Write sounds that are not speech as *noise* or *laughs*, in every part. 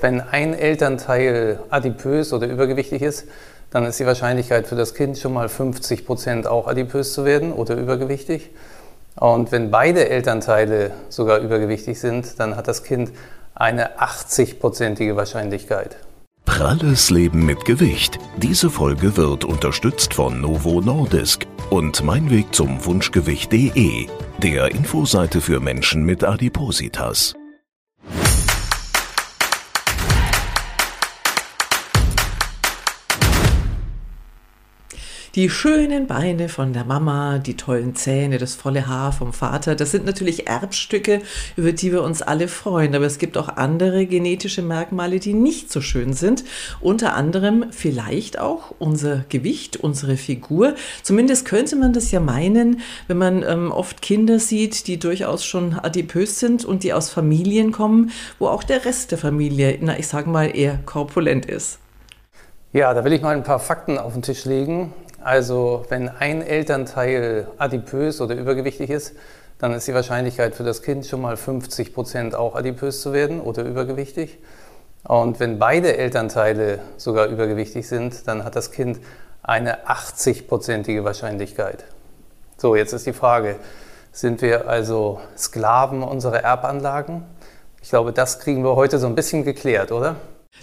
Wenn ein Elternteil adipös oder übergewichtig ist, dann ist die Wahrscheinlichkeit für das Kind schon mal 50 Prozent auch adipös zu werden oder übergewichtig. Und wenn beide Elternteile sogar übergewichtig sind, dann hat das Kind eine 80-prozentige Wahrscheinlichkeit. Pralles Leben mit Gewicht. Diese Folge wird unterstützt von Novo Nordisk und Mein Weg zum Wunschgewicht.de, der Infoseite für Menschen mit Adipositas. Die schönen Beine von der Mama, die tollen Zähne, das volle Haar vom Vater, das sind natürlich Erbstücke, über die wir uns alle freuen. Aber es gibt auch andere genetische Merkmale, die nicht so schön sind. Unter anderem vielleicht auch unser Gewicht, unsere Figur. Zumindest könnte man das ja meinen, wenn man ähm, oft Kinder sieht, die durchaus schon adipös sind und die aus Familien kommen, wo auch der Rest der Familie, na, ich sage mal, eher korpulent ist. Ja, da will ich mal ein paar Fakten auf den Tisch legen. Also wenn ein Elternteil adipös oder übergewichtig ist, dann ist die Wahrscheinlichkeit für das Kind schon mal 50 Prozent auch adipös zu werden oder übergewichtig. Und wenn beide Elternteile sogar übergewichtig sind, dann hat das Kind eine 80-prozentige Wahrscheinlichkeit. So, jetzt ist die Frage, sind wir also Sklaven unserer Erbanlagen? Ich glaube, das kriegen wir heute so ein bisschen geklärt, oder?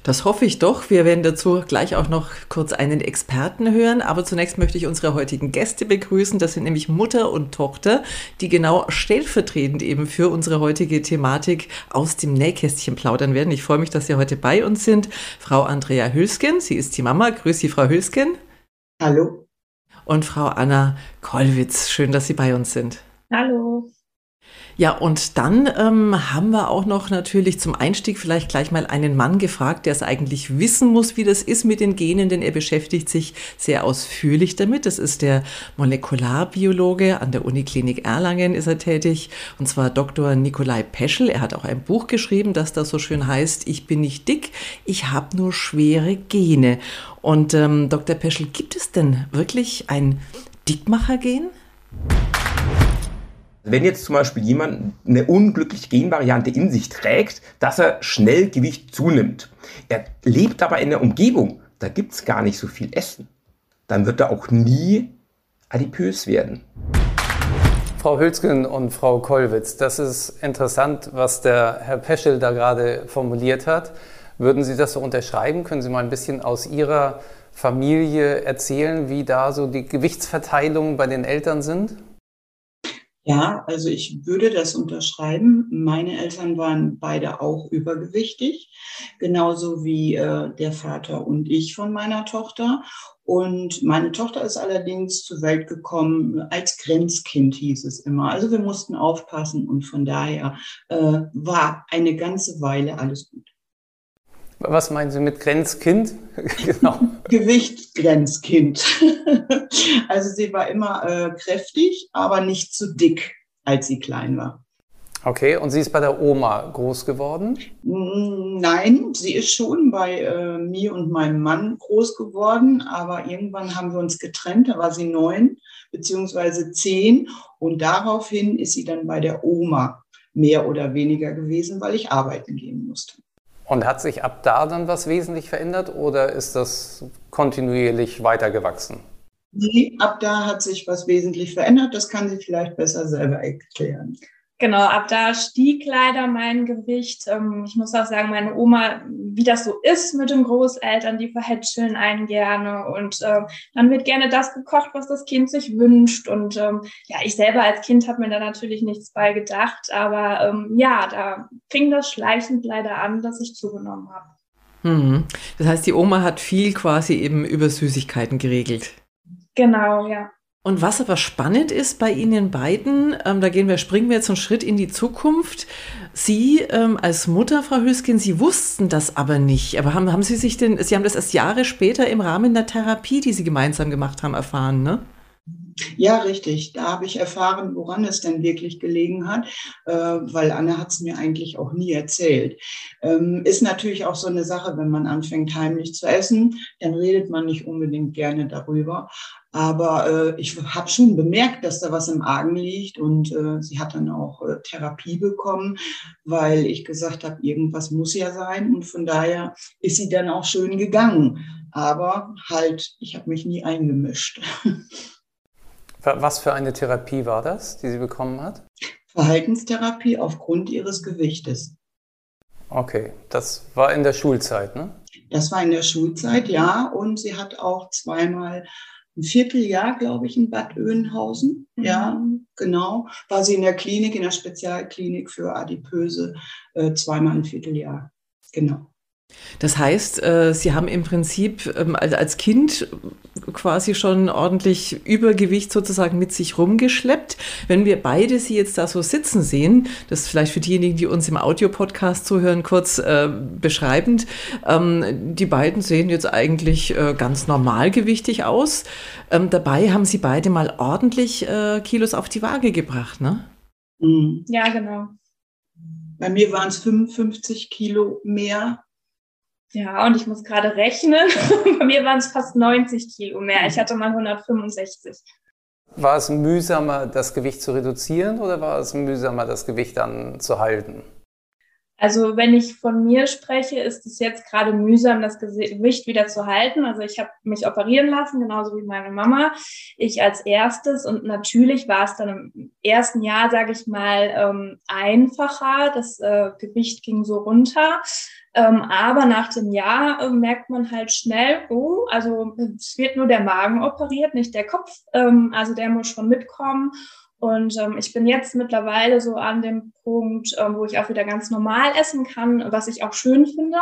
Das hoffe ich doch. Wir werden dazu gleich auch noch kurz einen Experten hören. Aber zunächst möchte ich unsere heutigen Gäste begrüßen. Das sind nämlich Mutter und Tochter, die genau stellvertretend eben für unsere heutige Thematik aus dem Nähkästchen plaudern werden. Ich freue mich, dass Sie heute bei uns sind. Frau Andrea Hülsken, sie ist die Mama. Grüß Sie, Frau Hülsken. Hallo. Und Frau Anna Kollwitz. Schön, dass Sie bei uns sind. Hallo. Ja, und dann ähm, haben wir auch noch natürlich zum Einstieg vielleicht gleich mal einen Mann gefragt, der es eigentlich wissen muss, wie das ist mit den Genen, denn er beschäftigt sich sehr ausführlich damit. Das ist der Molekularbiologe an der Uniklinik Erlangen ist er tätig, und zwar Dr. Nikolai Peschel. Er hat auch ein Buch geschrieben, das da so schön heißt, ich bin nicht dick, ich habe nur schwere Gene. Und ähm, Dr. Peschel, gibt es denn wirklich ein Dickmachergen? Wenn jetzt zum Beispiel jemand eine unglückliche Genvariante in sich trägt, dass er schnell Gewicht zunimmt, er lebt aber in einer Umgebung, da gibt es gar nicht so viel Essen, dann wird er auch nie adipös werden. Frau Hülsken und Frau Kollwitz, das ist interessant, was der Herr Peschel da gerade formuliert hat. Würden Sie das so unterschreiben? Können Sie mal ein bisschen aus Ihrer Familie erzählen, wie da so die Gewichtsverteilungen bei den Eltern sind? Ja, also ich würde das unterschreiben. Meine Eltern waren beide auch übergewichtig, genauso wie äh, der Vater und ich von meiner Tochter. Und meine Tochter ist allerdings zur Welt gekommen als Grenzkind, hieß es immer. Also wir mussten aufpassen und von daher äh, war eine ganze Weile alles gut. Was meinen Sie mit Grenzkind? *laughs* genau. Gewichtsgrenzkind. *laughs* also sie war immer äh, kräftig, aber nicht zu dick, als sie klein war. Okay, und sie ist bei der Oma groß geworden? Nein, sie ist schon bei äh, mir und meinem Mann groß geworden, aber irgendwann haben wir uns getrennt, da war sie neun beziehungsweise zehn und daraufhin ist sie dann bei der Oma mehr oder weniger gewesen, weil ich arbeiten gehen musste. Und hat sich ab da dann was wesentlich verändert oder ist das kontinuierlich weitergewachsen? Nee, ab da hat sich was wesentlich verändert. Das kann sie vielleicht besser selber erklären. Genau, ab da stieg leider mein Gewicht. Ähm, ich muss auch sagen, meine Oma, wie das so ist mit den Großeltern, die verhätscheln einen gerne und äh, dann wird gerne das gekocht, was das Kind sich wünscht. Und ähm, ja, ich selber als Kind habe mir da natürlich nichts bei gedacht, aber ähm, ja, da fing das schleichend leider an, dass ich zugenommen habe. Mhm. Das heißt, die Oma hat viel quasi eben über Süßigkeiten geregelt. Genau, ja. Und was aber spannend ist bei Ihnen beiden, ähm, da gehen wir, springen wir jetzt einen Schritt in die Zukunft. Sie ähm, als Mutter, Frau Hüskin, Sie wussten das aber nicht. Aber haben, haben Sie sich denn, Sie haben das erst Jahre später im Rahmen der Therapie, die Sie gemeinsam gemacht haben, erfahren, ne? Ja, richtig. Da habe ich erfahren, woran es denn wirklich gelegen hat, äh, weil Anne hat es mir eigentlich auch nie erzählt. Ähm, ist natürlich auch so eine Sache, wenn man anfängt heimlich zu essen, dann redet man nicht unbedingt gerne darüber. Aber äh, ich habe schon bemerkt, dass da was im Argen liegt und äh, sie hat dann auch Therapie bekommen, weil ich gesagt habe, irgendwas muss ja sein und von daher ist sie dann auch schön gegangen. Aber halt, ich habe mich nie eingemischt. *laughs* Was für eine Therapie war das, die sie bekommen hat? Verhaltenstherapie aufgrund ihres Gewichtes. Okay, das war in der Schulzeit, ne? Das war in der Schulzeit, ja. Und sie hat auch zweimal ein Vierteljahr, glaube ich, in Bad Oeynhausen. Mhm. Ja, genau. War sie in der Klinik, in der Spezialklinik für Adipöse, äh, zweimal ein Vierteljahr. Genau. Das heißt, äh, Sie haben im Prinzip ähm, als Kind quasi schon ordentlich Übergewicht sozusagen mit sich rumgeschleppt. Wenn wir beide Sie jetzt da so sitzen sehen, das ist vielleicht für diejenigen, die uns im Audiopodcast zuhören, kurz äh, beschreibend. Ähm, die beiden sehen jetzt eigentlich äh, ganz normalgewichtig aus. Ähm, dabei haben Sie beide mal ordentlich äh, Kilos auf die Waage gebracht, ne? Mhm. Ja, genau. Bei mir waren es 55 Kilo mehr ja, und ich muss gerade rechnen. *laughs* Bei mir waren es fast 90 Kilo mehr. Ich hatte mal 165. War es mühsamer, das Gewicht zu reduzieren oder war es mühsamer, das Gewicht dann zu halten? Also wenn ich von mir spreche, ist es jetzt gerade mühsam, das Gewicht wieder zu halten. Also ich habe mich operieren lassen, genauso wie meine Mama. Ich als erstes und natürlich war es dann im ersten Jahr, sage ich mal, ähm, einfacher. Das äh, Gewicht ging so runter. Ähm, aber nach dem Jahr äh, merkt man halt schnell, oh, also es wird nur der Magen operiert, nicht der Kopf. Ähm, also der muss schon mitkommen. Und ähm, ich bin jetzt mittlerweile so an dem Punkt, ähm, wo ich auch wieder ganz normal essen kann, was ich auch schön finde.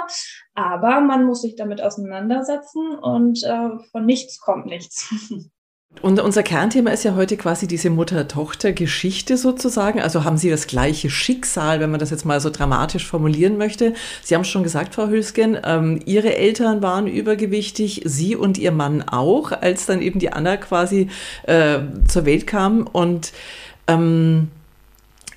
Aber man muss sich damit auseinandersetzen und äh, von nichts kommt nichts. *laughs* Und unser Kernthema ist ja heute quasi diese Mutter-Tochter-Geschichte sozusagen. Also haben Sie das gleiche Schicksal, wenn man das jetzt mal so dramatisch formulieren möchte. Sie haben es schon gesagt, Frau Hülsgen, ähm, Ihre Eltern waren übergewichtig, Sie und Ihr Mann auch, als dann eben die Anna quasi äh, zur Welt kam. Und ähm,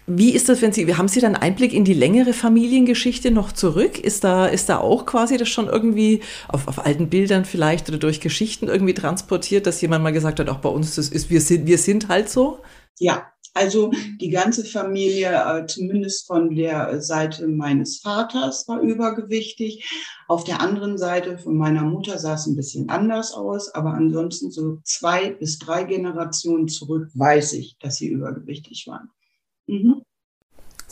wie ist das, wenn Sie, haben Sie dann Einblick in die längere Familiengeschichte noch zurück? Ist da, ist da auch quasi das schon irgendwie auf, auf alten Bildern vielleicht oder durch Geschichten irgendwie transportiert, dass jemand mal gesagt hat, auch bei uns, das ist, wir sind, wir sind halt so? Ja, also die ganze Familie, äh, zumindest von der Seite meines Vaters, war übergewichtig. Auf der anderen Seite von meiner Mutter sah es ein bisschen anders aus, aber ansonsten so zwei bis drei Generationen zurück weiß ich, dass sie übergewichtig waren. Mhm.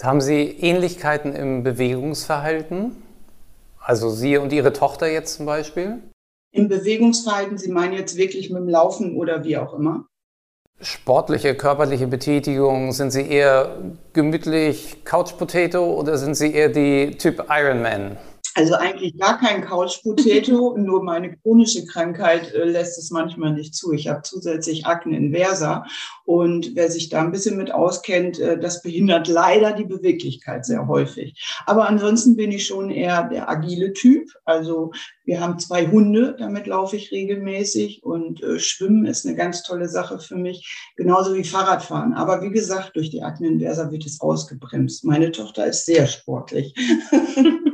Haben Sie Ähnlichkeiten im Bewegungsverhalten? Also Sie und Ihre Tochter jetzt zum Beispiel? Im Bewegungsverhalten, Sie meinen jetzt wirklich mit dem Laufen oder wie auch immer? Sportliche, körperliche Betätigung, sind Sie eher gemütlich Couch Potato oder sind Sie eher die Typ Ironman? Also eigentlich gar kein Couch Potato, *laughs* nur meine chronische Krankheit äh, lässt es manchmal nicht zu. Ich habe zusätzlich Akne inversa und wer sich da ein bisschen mit auskennt, äh, das behindert leider die Beweglichkeit sehr häufig. Aber ansonsten bin ich schon eher der agile Typ. Also wir haben zwei Hunde, damit laufe ich regelmäßig und äh, Schwimmen ist eine ganz tolle Sache für mich, genauso wie Fahrradfahren. Aber wie gesagt, durch die Akne inversa wird es ausgebremst. Meine Tochter ist sehr sportlich. *laughs*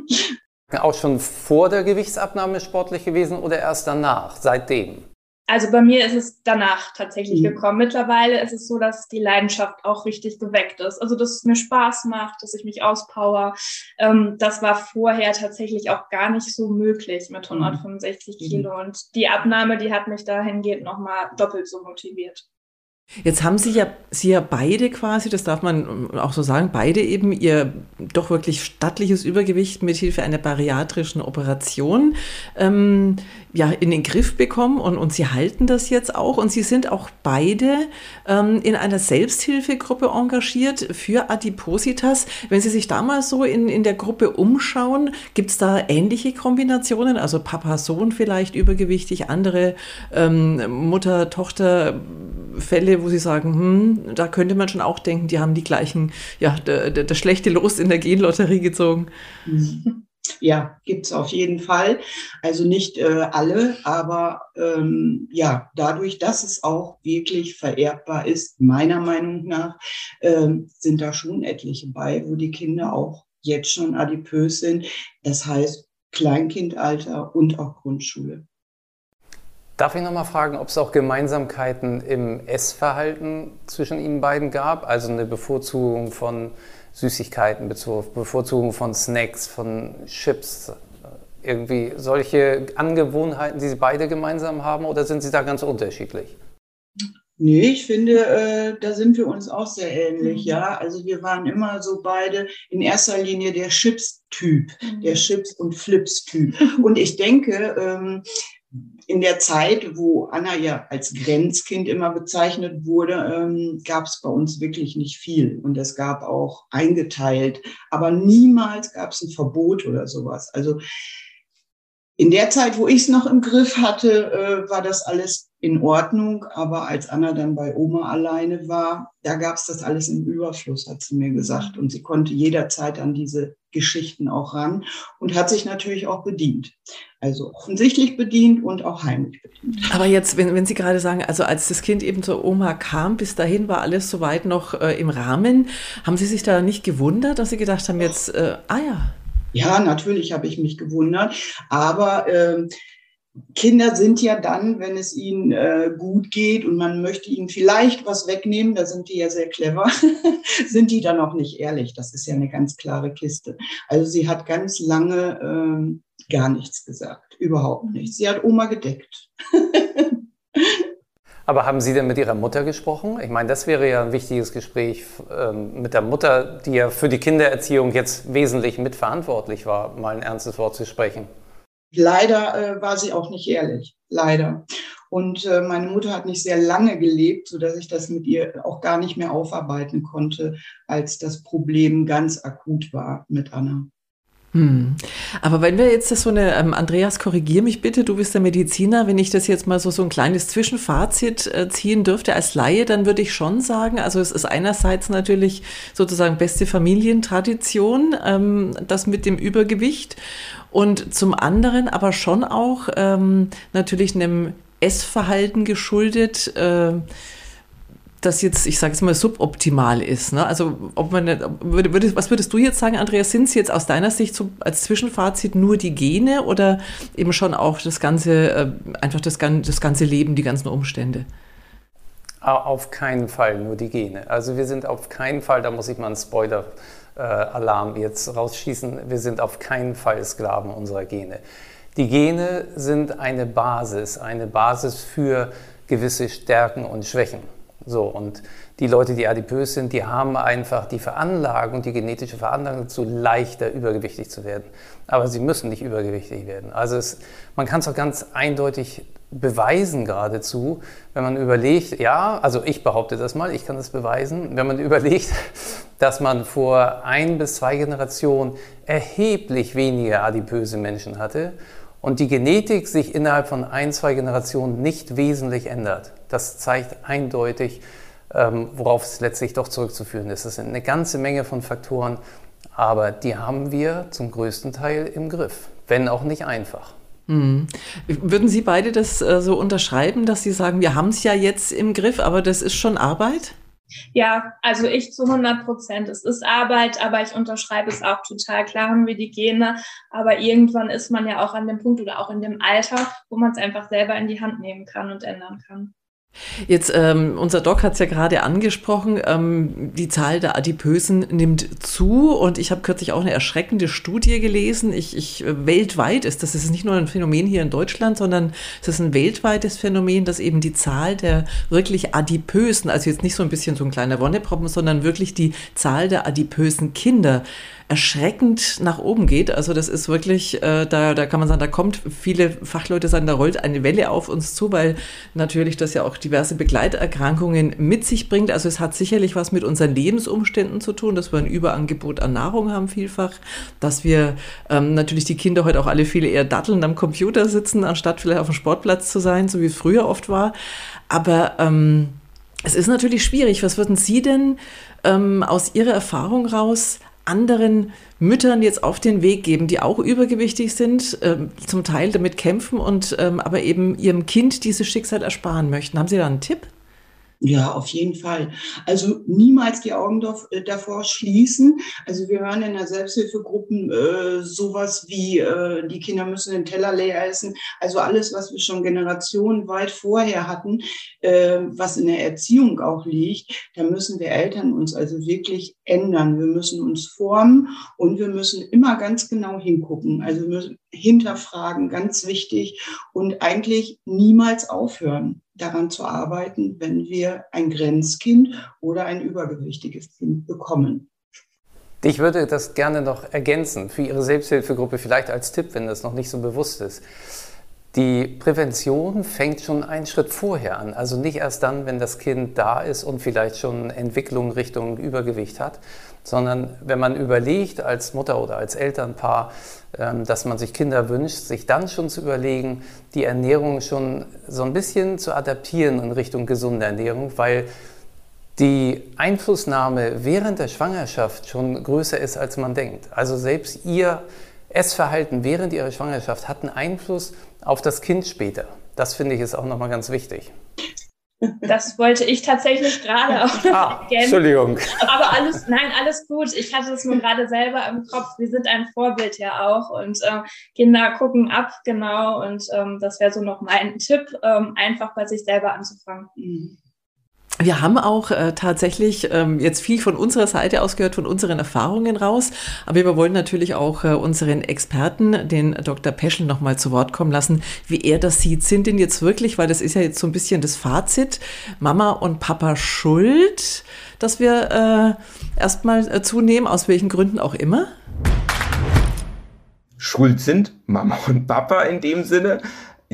Auch schon vor der Gewichtsabnahme sportlich gewesen oder erst danach, seitdem? Also bei mir ist es danach tatsächlich mhm. gekommen. Mittlerweile ist es so, dass die Leidenschaft auch richtig geweckt ist. Also dass es mir Spaß macht, dass ich mich auspower. Ähm, das war vorher tatsächlich auch gar nicht so möglich mit 165 mhm. Kilo. Und die Abnahme, die hat mich dahingehend nochmal doppelt so motiviert. Jetzt haben Sie ja, Sie ja beide quasi, das darf man auch so sagen, beide eben ihr doch wirklich stattliches Übergewicht mit Hilfe einer bariatrischen Operation ähm, ja, in den Griff bekommen und, und Sie halten das jetzt auch und Sie sind auch beide ähm, in einer Selbsthilfegruppe engagiert für Adipositas. Wenn Sie sich da mal so in, in der Gruppe umschauen, gibt es da ähnliche Kombinationen? Also Papa, Sohn vielleicht übergewichtig, andere ähm, Mutter, Tochter Fälle, wo Sie sagen, hm, da könnte man schon auch denken, die haben die gleichen, ja, das schlechte Los in der Genlotterie gezogen. *laughs* Ja, gibt's auf jeden Fall. Also nicht äh, alle, aber ähm, ja, dadurch, dass es auch wirklich vererbbar ist, meiner Meinung nach, ähm, sind da schon etliche bei, wo die Kinder auch jetzt schon adipös sind. Das heißt Kleinkindalter und auch Grundschule. Darf ich nochmal fragen, ob es auch Gemeinsamkeiten im Essverhalten zwischen Ihnen beiden gab? Also eine Bevorzugung von Süßigkeiten, Bevorzugung von Snacks, von Chips, irgendwie solche Angewohnheiten, die Sie beide gemeinsam haben, oder sind Sie da ganz unterschiedlich? Nee, ich finde, äh, da sind wir uns auch sehr ähnlich, mhm. ja. Also wir waren immer so beide in erster Linie der Chips-Typ, mhm. der Chips- und Flips-Typ. Und ich denke, ähm, in der Zeit, wo Anna ja als Grenzkind immer bezeichnet wurde, ähm, gab es bei uns wirklich nicht viel. Und es gab auch eingeteilt, aber niemals gab es ein Verbot oder sowas. Also in der Zeit, wo ich es noch im Griff hatte, äh, war das alles in Ordnung. Aber als Anna dann bei Oma alleine war, da gab es das alles im Überfluss, hat sie mir gesagt. Und sie konnte jederzeit an diese Geschichten auch ran und hat sich natürlich auch bedient. Also offensichtlich bedient und auch heimlich bedient. Aber jetzt, wenn, wenn Sie gerade sagen, also als das Kind eben zur Oma kam, bis dahin war alles soweit noch äh, im Rahmen, haben Sie sich da nicht gewundert, dass Sie gedacht haben, jetzt, äh, ah ja. Ja, natürlich habe ich mich gewundert, aber äh, Kinder sind ja dann, wenn es ihnen äh, gut geht und man möchte ihnen vielleicht was wegnehmen, da sind die ja sehr clever, *laughs* sind die dann auch nicht ehrlich. Das ist ja eine ganz klare Kiste. Also sie hat ganz lange ähm, gar nichts gesagt, überhaupt nichts. Sie hat Oma gedeckt. *laughs* Aber haben Sie denn mit Ihrer Mutter gesprochen? Ich meine, das wäre ja ein wichtiges Gespräch ähm, mit der Mutter, die ja für die Kindererziehung jetzt wesentlich mitverantwortlich war, mal ein ernstes Wort zu sprechen. Leider äh, war sie auch nicht ehrlich, leider. Und äh, meine Mutter hat nicht sehr lange gelebt, so dass ich das mit ihr auch gar nicht mehr aufarbeiten konnte, als das Problem ganz akut war mit Anna. Hm. Aber wenn wir jetzt das so eine, ähm, Andreas, korrigier mich bitte, du bist der Mediziner, wenn ich das jetzt mal so, so ein kleines Zwischenfazit äh, ziehen dürfte als Laie, dann würde ich schon sagen, also es ist einerseits natürlich sozusagen beste Familientradition, ähm, das mit dem Übergewicht und zum anderen aber schon auch ähm, natürlich einem Essverhalten geschuldet, äh, das jetzt, ich sage jetzt mal, suboptimal ist. Ne? Also ob man, würde, was würdest du jetzt sagen, Andreas, sind es jetzt aus deiner Sicht so als Zwischenfazit nur die Gene oder eben schon auch das ganze, äh, einfach das, das ganze Leben, die ganzen Umstände? Auf keinen Fall nur die Gene. Also wir sind auf keinen Fall, da muss ich mal einen Spoiler-Alarm jetzt rausschießen, wir sind auf keinen Fall Sklaven unserer Gene. Die Gene sind eine Basis, eine Basis für gewisse Stärken und Schwächen. So, und die Leute, die adipös sind, die haben einfach die Veranlagung, die genetische Veranlagung dazu, leichter übergewichtig zu werden. Aber sie müssen nicht übergewichtig werden. Also es, man kann es auch ganz eindeutig beweisen geradezu, wenn man überlegt, ja, also ich behaupte das mal, ich kann das beweisen, wenn man *laughs* überlegt, dass man vor ein bis zwei Generationen erheblich weniger adipöse Menschen hatte und die Genetik sich innerhalb von ein, zwei Generationen nicht wesentlich ändert. Das zeigt eindeutig, ähm, worauf es letztlich doch zurückzuführen ist. Es sind eine ganze Menge von Faktoren, aber die haben wir zum größten Teil im Griff, wenn auch nicht einfach. Mhm. Würden Sie beide das äh, so unterschreiben, dass Sie sagen, wir haben es ja jetzt im Griff, aber das ist schon Arbeit? Ja, also ich zu 100 Prozent. Es ist Arbeit, aber ich unterschreibe es auch total. Klar haben wir die Gene, aber irgendwann ist man ja auch an dem Punkt oder auch in dem Alter, wo man es einfach selber in die Hand nehmen kann und ändern kann. Jetzt, ähm, unser Doc hat es ja gerade angesprochen, ähm, die Zahl der Adipösen nimmt zu und ich habe kürzlich auch eine erschreckende Studie gelesen. Ich, ich, äh, weltweit ist das, das ist nicht nur ein Phänomen hier in Deutschland, sondern es ist ein weltweites Phänomen, dass eben die Zahl der wirklich Adipösen, also jetzt nicht so ein bisschen so ein kleiner Wonneproppen, sondern wirklich die Zahl der adipösen Kinder erschreckend nach oben geht. Also das ist wirklich, äh, da, da kann man sagen, da kommt, viele Fachleute sagen, da rollt eine Welle auf uns zu, weil natürlich das ja auch diverse Begleiterkrankungen mit sich bringt. Also es hat sicherlich was mit unseren Lebensumständen zu tun, dass wir ein Überangebot an Nahrung haben vielfach, dass wir ähm, natürlich die Kinder heute auch alle viele eher datteln am Computer sitzen, anstatt vielleicht auf dem Sportplatz zu sein, so wie es früher oft war. Aber ähm, es ist natürlich schwierig. Was würden Sie denn ähm, aus Ihrer Erfahrung raus anderen Müttern jetzt auf den Weg geben, die auch übergewichtig sind, ähm, zum Teil damit kämpfen und ähm, aber eben ihrem Kind dieses Schicksal ersparen möchten? Haben Sie da einen Tipp? Ja, auf jeden Fall. Also niemals die Augen äh, davor schließen. Also wir hören in der Selbsthilfegruppen äh, sowas wie, äh, die Kinder müssen den Teller leer essen. Also alles, was wir schon Generationen weit vorher hatten, äh, was in der Erziehung auch liegt, da müssen wir Eltern uns also wirklich ändern. Wir müssen uns formen und wir müssen immer ganz genau hingucken. Also wir müssen hinterfragen, ganz wichtig und eigentlich niemals aufhören daran zu arbeiten, wenn wir ein Grenzkind oder ein übergewichtiges Kind bekommen. Ich würde das gerne noch ergänzen für Ihre Selbsthilfegruppe, vielleicht als Tipp, wenn das noch nicht so bewusst ist. Die Prävention fängt schon einen Schritt vorher an, also nicht erst dann, wenn das Kind da ist und vielleicht schon Entwicklung Richtung Übergewicht hat, sondern wenn man überlegt als Mutter oder als Elternpaar, ähm, dass man sich Kinder wünscht, sich dann schon zu überlegen, die Ernährung schon so ein bisschen zu adaptieren in Richtung gesunde Ernährung, weil die Einflussnahme während der Schwangerschaft schon größer ist, als man denkt. Also selbst ihr Essverhalten während ihrer Schwangerschaft hat einen Einfluss auf das Kind später. Das finde ich ist auch nochmal ganz wichtig. Das wollte ich tatsächlich gerade auch noch ah, ergänzen. Entschuldigung. Aber alles, nein, alles gut. Ich hatte es nur gerade selber im Kopf. Wir sind ein Vorbild ja auch und äh, Kinder gucken ab, genau. Und ähm, das wäre so noch mein Tipp, ähm, einfach bei sich selber anzufangen. Mhm. Wir haben auch äh, tatsächlich ähm, jetzt viel von unserer Seite aus gehört, von unseren Erfahrungen raus. Aber wir wollen natürlich auch äh, unseren Experten, den Dr. Peschel, nochmal zu Wort kommen lassen, wie er das sieht. Sind denn jetzt wirklich, weil das ist ja jetzt so ein bisschen das Fazit, Mama und Papa schuld, dass wir äh, erstmal äh, zunehmen, aus welchen Gründen auch immer? Schuld sind Mama und Papa in dem Sinne.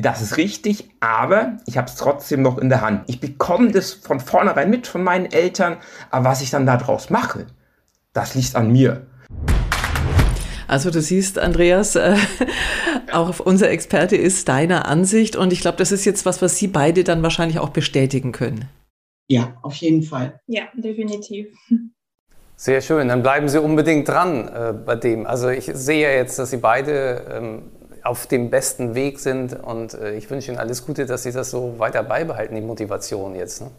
Das ist richtig, aber ich habe es trotzdem noch in der Hand. Ich bekomme das von vornherein mit von meinen Eltern, aber was ich dann daraus mache, das liegt an mir. Also du siehst, Andreas, äh, *laughs* auch unser Experte ist deiner Ansicht und ich glaube, das ist jetzt was, was Sie beide dann wahrscheinlich auch bestätigen können. Ja, auf jeden Fall. Ja, definitiv. Sehr schön, dann bleiben Sie unbedingt dran äh, bei dem. Also ich sehe ja jetzt, dass Sie beide ähm, auf dem besten Weg sind. Und äh, ich wünsche Ihnen alles Gute, dass Sie das so weiter beibehalten, die Motivation jetzt. Ne?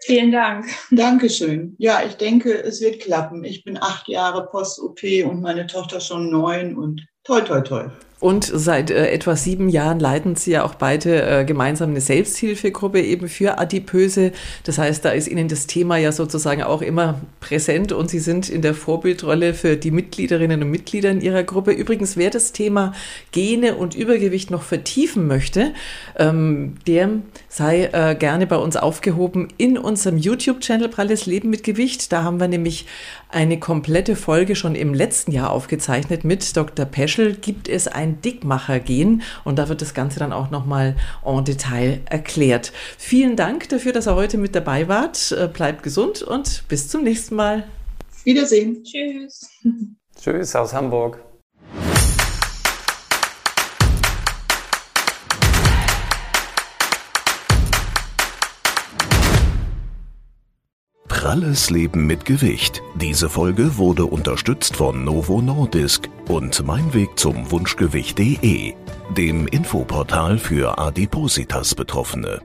Vielen Dank. Dankeschön. Ja, ich denke, es wird klappen. Ich bin acht Jahre Post-OP und meine Tochter schon neun und toll, toll, toll. Und seit äh, etwa sieben Jahren leiten Sie ja auch beide äh, gemeinsam eine Selbsthilfegruppe eben für Adipöse. Das heißt, da ist Ihnen das Thema ja sozusagen auch immer präsent und Sie sind in der Vorbildrolle für die Mitgliederinnen und Mitglieder in Ihrer Gruppe. Übrigens, wer das Thema Gene und Übergewicht noch vertiefen möchte, ähm, der sei äh, gerne bei uns aufgehoben in unserem YouTube-Channel Pralles Leben mit Gewicht. Da haben wir nämlich eine komplette Folge schon im letzten Jahr aufgezeichnet mit Dr. Peschel. Gibt es ein Dickmacher-Gen? Und da wird das Ganze dann auch nochmal en Detail erklärt. Vielen Dank dafür, dass ihr heute mit dabei wart. Äh, bleibt gesund und bis zum nächsten Mal. Wiedersehen. Tschüss. Tschüss aus Hamburg. Pralles Leben mit Gewicht. Diese Folge wurde unterstützt von Novo Nordisk und Mein Weg zum Wunschgewicht.de, dem Infoportal für Adipositas Betroffene.